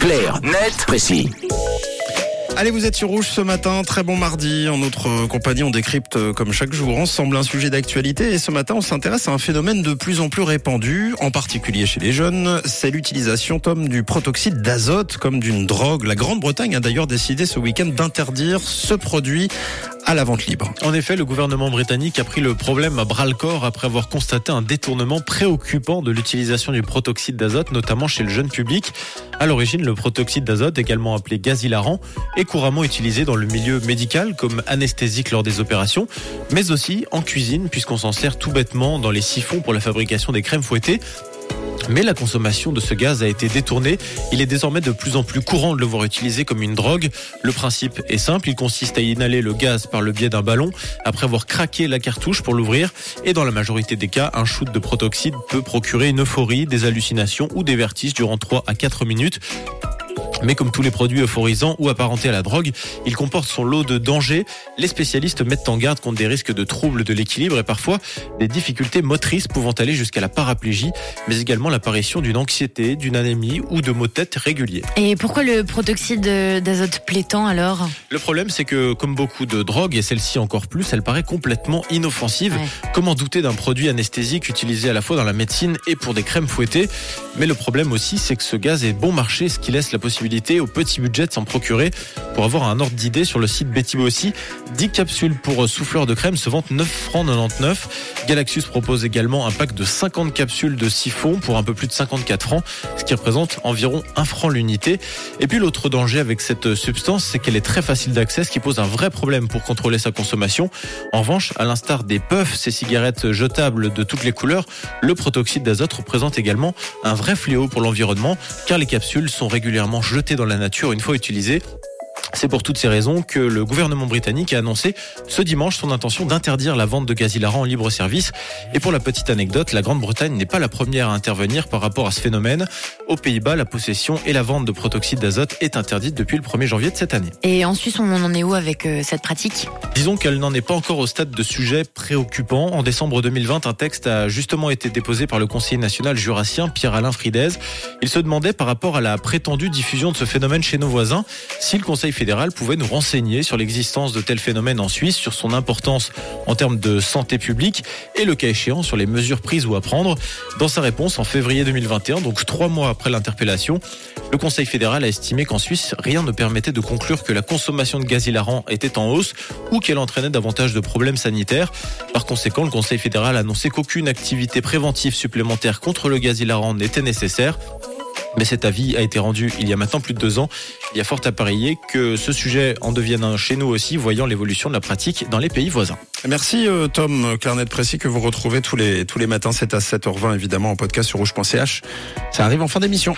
Clair, net, précis. Allez, vous êtes sur Rouge ce matin, très bon mardi. En notre compagnie, on décrypte euh, comme chaque jour ensemble un sujet d'actualité. Et ce matin, on s'intéresse à un phénomène de plus en plus répandu, en particulier chez les jeunes. C'est l'utilisation, Tom, du protoxyde d'azote comme d'une drogue. La Grande-Bretagne a d'ailleurs décidé ce week-end d'interdire ce produit à la vente libre. En effet, le gouvernement britannique a pris le problème à bras le corps après avoir constaté un détournement préoccupant de l'utilisation du protoxyde d'azote, notamment chez le jeune public. À l'origine, le protoxyde d'azote, également appelé gaz hilarant, est couramment utilisé dans le milieu médical comme anesthésique lors des opérations, mais aussi en cuisine puisqu'on s'en sert tout bêtement dans les siphons pour la fabrication des crèmes fouettées mais la consommation de ce gaz a été détournée. Il est désormais de plus en plus courant de le voir utilisé comme une drogue. Le principe est simple, il consiste à inhaler le gaz par le biais d'un ballon après avoir craqué la cartouche pour l'ouvrir. Et dans la majorité des cas, un shoot de protoxyde peut procurer une euphorie, des hallucinations ou des vertiges durant 3 à 4 minutes. Mais comme tous les produits euphorisants ou apparentés à la drogue, il comporte son lot de dangers. Les spécialistes mettent en garde contre des risques de troubles de l'équilibre et parfois des difficultés motrices pouvant aller jusqu'à la paraplégie, mais également l'apparition d'une anxiété, d'une anémie ou de maux de tête réguliers. Et pourquoi le protoxyde d'azote plaît tant alors? Le problème, c'est que comme beaucoup de drogues, et celle-ci encore plus, elle paraît complètement inoffensive. Comment douter d'un produit anesthésique utilisé à la fois dans la médecine et pour des crèmes fouettées? Mais le problème aussi, c'est que ce gaz est bon marché, ce qui laisse la possibilité au petit budget s'en procurer. Pour avoir un ordre d'idée, sur le site Betty Bossy, 10 capsules pour souffleur de crème se vendent 9 francs 99. Galaxus propose également un pack de 50 capsules de siphon pour un peu plus de 54 francs, ce qui représente environ 1 franc l'unité. Et puis l'autre danger avec cette substance, c'est qu'elle est très facile d'accès, ce qui pose un vrai problème pour contrôler sa consommation. En revanche, à l'instar des puffs, ces cigarettes jetables de toutes les couleurs, le protoxyde d'azote représente également un vrai fléau pour l'environnement, car les capsules sont régulièrement jetées dans la nature une fois utilisé. C'est pour toutes ces raisons que le gouvernement britannique a annoncé ce dimanche son intention d'interdire la vente de gaz hilarant en libre service. Et pour la petite anecdote, la Grande-Bretagne n'est pas la première à intervenir par rapport à ce phénomène. Aux Pays-Bas, la possession et la vente de protoxyde d'azote est interdite depuis le 1er janvier de cette année. Et en Suisse, on en est où avec euh, cette pratique? Disons qu'elle n'en est pas encore au stade de sujet préoccupant. En décembre 2020, un texte a justement été déposé par le conseiller national jurassien Pierre-Alain Fridez. Il se demandait par rapport à la prétendue diffusion de ce phénomène chez nos voisins si le Conseil fédéral pouvait nous renseigner sur l'existence de tels phénomènes en Suisse, sur son importance en termes de santé publique et le cas échéant sur les mesures prises ou à prendre. Dans sa réponse en février 2021, donc trois mois après l'interpellation, le Conseil fédéral a estimé qu'en Suisse, rien ne permettait de conclure que la consommation de gaz hilarant était en hausse ou qu'elle entraînait davantage de problèmes sanitaires. Par conséquent, le Conseil fédéral a annoncé qu'aucune activité préventive supplémentaire contre le gaz hilarant n'était nécessaire. Mais cet avis a été rendu il y a maintenant plus de deux ans. Il y a fort à parier que ce sujet en devienne un chez nous aussi, voyant l'évolution de la pratique dans les pays voisins. Merci euh, Tom, carnet précis que vous retrouvez tous les, tous les matins, c'est à 7h20 évidemment en podcast sur rouge.ch. Ça arrive en fin d'émission.